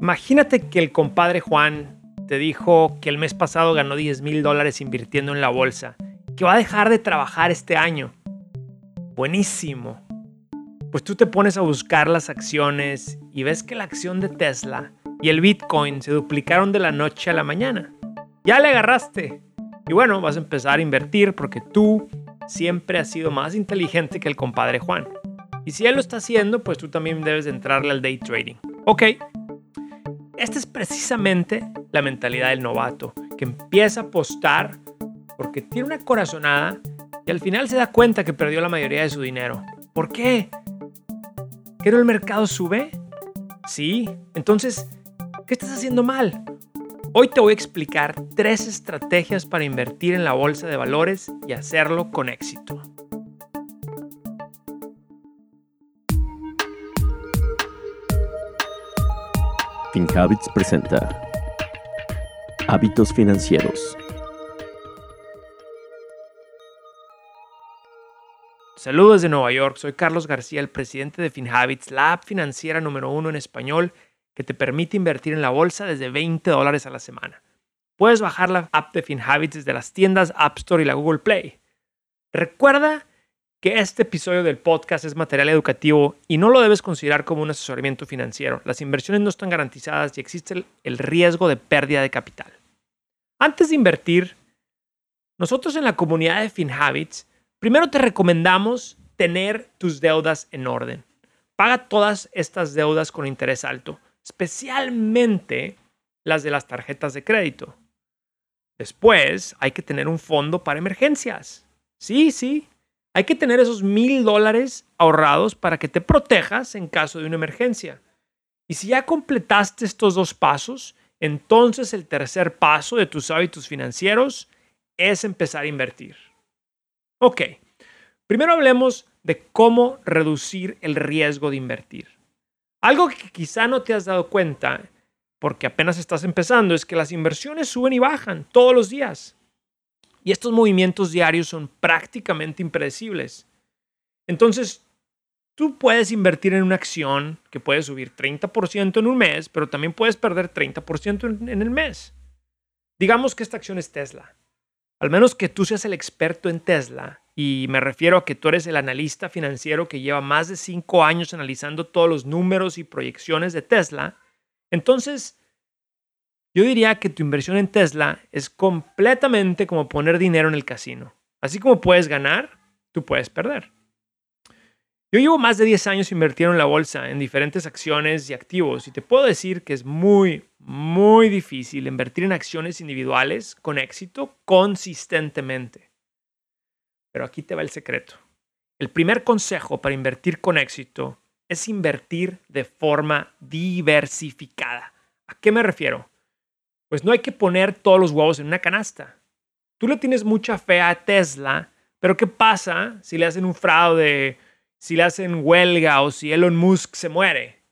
Imagínate que el compadre Juan te dijo que el mes pasado ganó 10 mil dólares invirtiendo en la bolsa, que va a dejar de trabajar este año. Buenísimo. Pues tú te pones a buscar las acciones y ves que la acción de Tesla y el Bitcoin se duplicaron de la noche a la mañana. Ya le agarraste. Y bueno, vas a empezar a invertir porque tú siempre has sido más inteligente que el compadre Juan. Y si él lo está haciendo, pues tú también debes entrarle al day trading. Ok, esta es precisamente la mentalidad del novato, que empieza a apostar porque tiene una corazonada y al final se da cuenta que perdió la mayoría de su dinero. ¿Por qué? ¿Que no el mercado sube? Sí. Entonces, ¿qué estás haciendo mal? Hoy te voy a explicar tres estrategias para invertir en la bolsa de valores y hacerlo con éxito. FinHabits presenta Hábitos Financieros. Saludos de Nueva York, soy Carlos García, el presidente de FinHabits, la app financiera número uno en español que te permite invertir en la bolsa desde 20 dólares a la semana. Puedes bajar la app de FinHabits desde las tiendas App Store y la Google Play. Recuerda que este episodio del podcast es material educativo y no lo debes considerar como un asesoramiento financiero. Las inversiones no están garantizadas y existe el riesgo de pérdida de capital. Antes de invertir, nosotros en la comunidad de FinHabits, primero te recomendamos tener tus deudas en orden. Paga todas estas deudas con interés alto, especialmente las de las tarjetas de crédito. Después, hay que tener un fondo para emergencias. Sí, sí, hay que tener esos mil dólares ahorrados para que te protejas en caso de una emergencia. Y si ya completaste estos dos pasos, entonces el tercer paso de tus hábitos financieros es empezar a invertir. Ok, primero hablemos de cómo reducir el riesgo de invertir. Algo que quizá no te has dado cuenta porque apenas estás empezando es que las inversiones suben y bajan todos los días. Y estos movimientos diarios son prácticamente impredecibles. Entonces, tú puedes invertir en una acción que puede subir 30% en un mes, pero también puedes perder 30% en el mes. Digamos que esta acción es Tesla. Al menos que tú seas el experto en Tesla, y me refiero a que tú eres el analista financiero que lleva más de 5 años analizando todos los números y proyecciones de Tesla, entonces yo diría que tu inversión en Tesla es completamente como poner dinero en el casino. Así como puedes ganar, tú puedes perder. Yo llevo más de 10 años invirtiendo en la bolsa, en diferentes acciones y activos, y te puedo decir que es muy, muy difícil invertir en acciones individuales con éxito consistentemente. Pero aquí te va el secreto. El primer consejo para invertir con éxito es invertir de forma diversificada. ¿A qué me refiero? Pues no hay que poner todos los huevos en una canasta. Tú le tienes mucha fe a Tesla, pero ¿qué pasa si le hacen un fraude, si le hacen huelga o si Elon Musk se muere?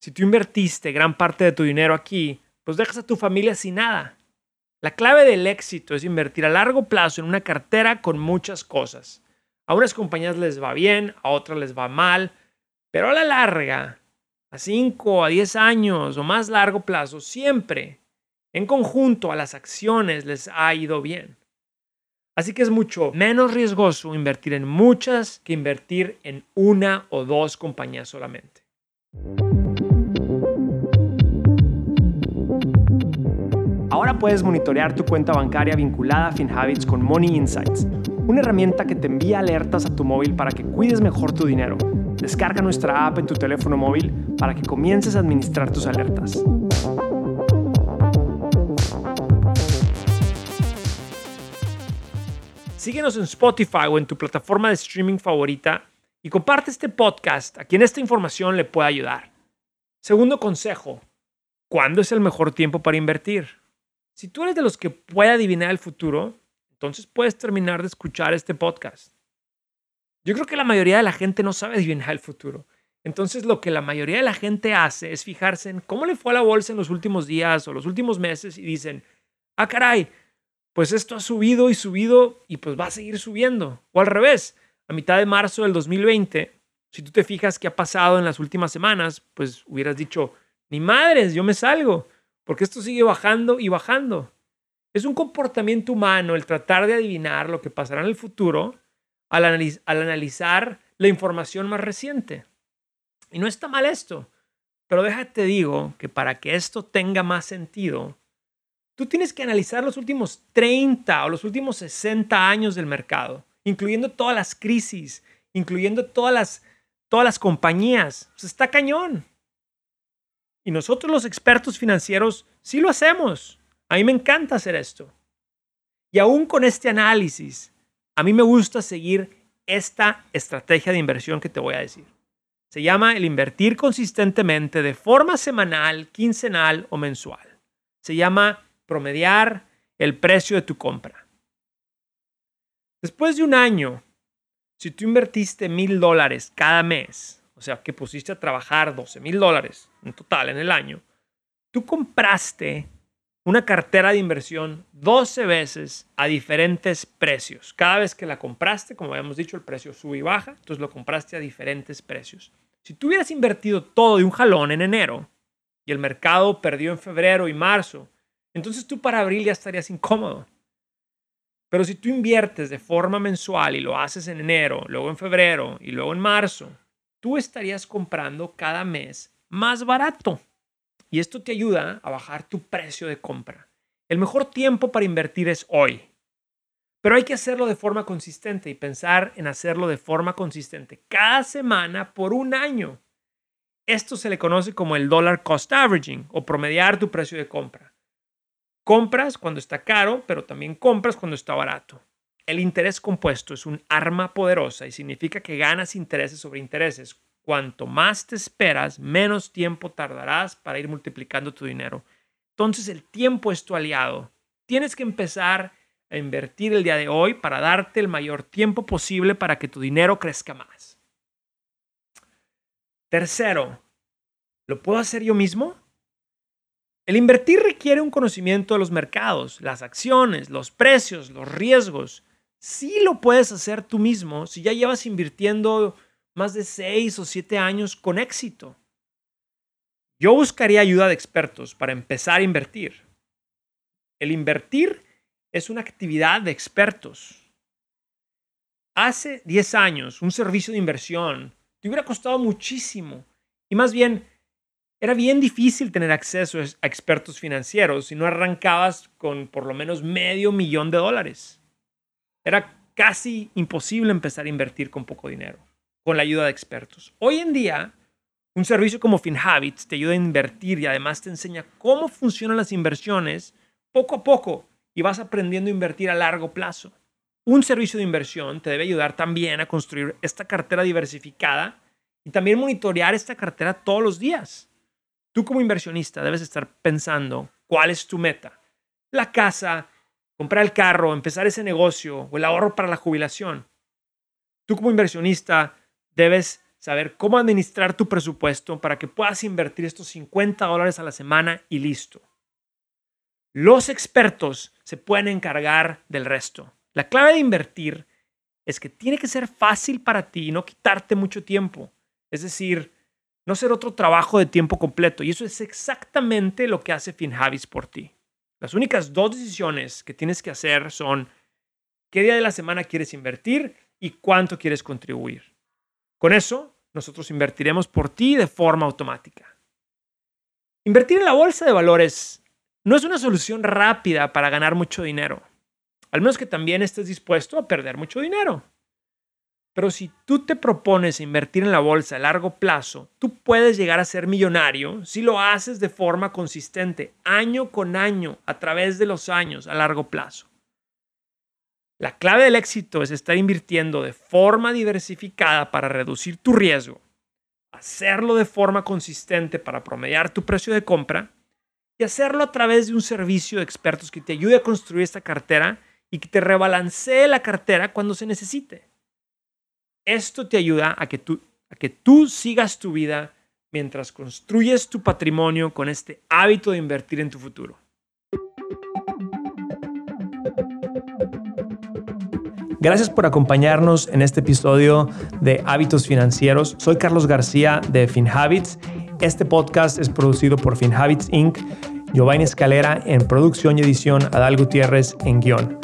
Si tú invertiste gran parte de tu dinero aquí, pues dejas a tu familia sin nada. La clave del éxito es invertir a largo plazo en una cartera con muchas cosas. A unas compañías les va bien, a otras les va mal, pero a la larga, a 5, a 10 años o más largo plazo, siempre en conjunto a las acciones les ha ido bien. Así que es mucho menos riesgoso invertir en muchas que invertir en una o dos compañías solamente. Ahora puedes monitorear tu cuenta bancaria vinculada a FinHabits con Money Insights, una herramienta que te envía alertas a tu móvil para que cuides mejor tu dinero. Descarga nuestra app en tu teléfono móvil para que comiences a administrar tus alertas. Síguenos en Spotify o en tu plataforma de streaming favorita y comparte este podcast a quien esta información le pueda ayudar. Segundo consejo, ¿cuándo es el mejor tiempo para invertir? Si tú eres de los que puede adivinar el futuro, entonces puedes terminar de escuchar este podcast. Yo creo que la mayoría de la gente no sabe adivinar el futuro. Entonces lo que la mayoría de la gente hace es fijarse en cómo le fue a la bolsa en los últimos días o los últimos meses y dicen, ah, caray, pues esto ha subido y subido y pues va a seguir subiendo. O al revés, a mitad de marzo del 2020, si tú te fijas qué ha pasado en las últimas semanas, pues hubieras dicho, Ni madres, yo me salgo, porque esto sigue bajando y bajando. Es un comportamiento humano el tratar de adivinar lo que pasará en el futuro al, al analizar la información más reciente. Y no está mal esto, pero déjate digo que para que esto tenga más sentido, tú tienes que analizar los últimos 30 o los últimos 60 años del mercado, incluyendo todas las crisis, incluyendo todas las, todas las compañías. está cañón. Y nosotros los expertos financieros sí lo hacemos. A mí me encanta hacer esto. Y aún con este análisis, a mí me gusta seguir esta estrategia de inversión que te voy a decir. Se llama el invertir consistentemente de forma semanal, quincenal o mensual. Se llama promediar el precio de tu compra. Después de un año, si tú invertiste mil dólares cada mes, o sea, que pusiste a trabajar 12 mil dólares en total en el año, tú compraste una cartera de inversión 12 veces a diferentes precios. Cada vez que la compraste, como habíamos dicho, el precio sube y baja, entonces lo compraste a diferentes precios. Si tú hubieras invertido todo de un jalón en enero y el mercado perdió en febrero y marzo, entonces tú para abril ya estarías incómodo. Pero si tú inviertes de forma mensual y lo haces en enero, luego en febrero y luego en marzo, tú estarías comprando cada mes más barato. Y esto te ayuda a bajar tu precio de compra. El mejor tiempo para invertir es hoy. Pero hay que hacerlo de forma consistente y pensar en hacerlo de forma consistente cada semana por un año. Esto se le conoce como el dollar cost averaging o promediar tu precio de compra. Compras cuando está caro, pero también compras cuando está barato. El interés compuesto es un arma poderosa y significa que ganas intereses sobre intereses Cuanto más te esperas, menos tiempo tardarás para ir multiplicando tu dinero. Entonces el tiempo es tu aliado. Tienes que empezar a invertir el día de hoy para darte el mayor tiempo posible para que tu dinero crezca más. Tercero, ¿lo puedo hacer yo mismo? El invertir requiere un conocimiento de los mercados, las acciones, los precios, los riesgos. Sí lo puedes hacer tú mismo si ya llevas invirtiendo más de seis o siete años con éxito. Yo buscaría ayuda de expertos para empezar a invertir. El invertir es una actividad de expertos. Hace 10 años, un servicio de inversión te hubiera costado muchísimo. Y más bien, era bien difícil tener acceso a expertos financieros si no arrancabas con por lo menos medio millón de dólares. Era casi imposible empezar a invertir con poco dinero con la ayuda de expertos. Hoy en día, un servicio como FinHabits te ayuda a invertir y además te enseña cómo funcionan las inversiones poco a poco y vas aprendiendo a invertir a largo plazo. Un servicio de inversión te debe ayudar también a construir esta cartera diversificada y también monitorear esta cartera todos los días. Tú como inversionista debes estar pensando cuál es tu meta. La casa, comprar el carro, empezar ese negocio o el ahorro para la jubilación. Tú como inversionista debes saber cómo administrar tu presupuesto para que puedas invertir estos 50 dólares a la semana y listo. Los expertos se pueden encargar del resto. La clave de invertir es que tiene que ser fácil para ti y no quitarte mucho tiempo. Es decir, no ser otro trabajo de tiempo completo. Y eso es exactamente lo que hace FinHavis por ti. Las únicas dos decisiones que tienes que hacer son qué día de la semana quieres invertir y cuánto quieres contribuir. Con eso, nosotros invertiremos por ti de forma automática. Invertir en la bolsa de valores no es una solución rápida para ganar mucho dinero, al menos que también estés dispuesto a perder mucho dinero. Pero si tú te propones invertir en la bolsa a largo plazo, tú puedes llegar a ser millonario si lo haces de forma consistente, año con año, a través de los años, a largo plazo. La clave del éxito es estar invirtiendo de forma diversificada para reducir tu riesgo, hacerlo de forma consistente para promediar tu precio de compra y hacerlo a través de un servicio de expertos que te ayude a construir esta cartera y que te rebalancee la cartera cuando se necesite. Esto te ayuda a que tú, a que tú sigas tu vida mientras construyes tu patrimonio con este hábito de invertir en tu futuro. Gracias por acompañarnos en este episodio de Hábitos Financieros. Soy Carlos García de FinHabits Este podcast es producido por FinHabits Inc., Giovanni Escalera en producción y edición, Adal Gutiérrez en guion.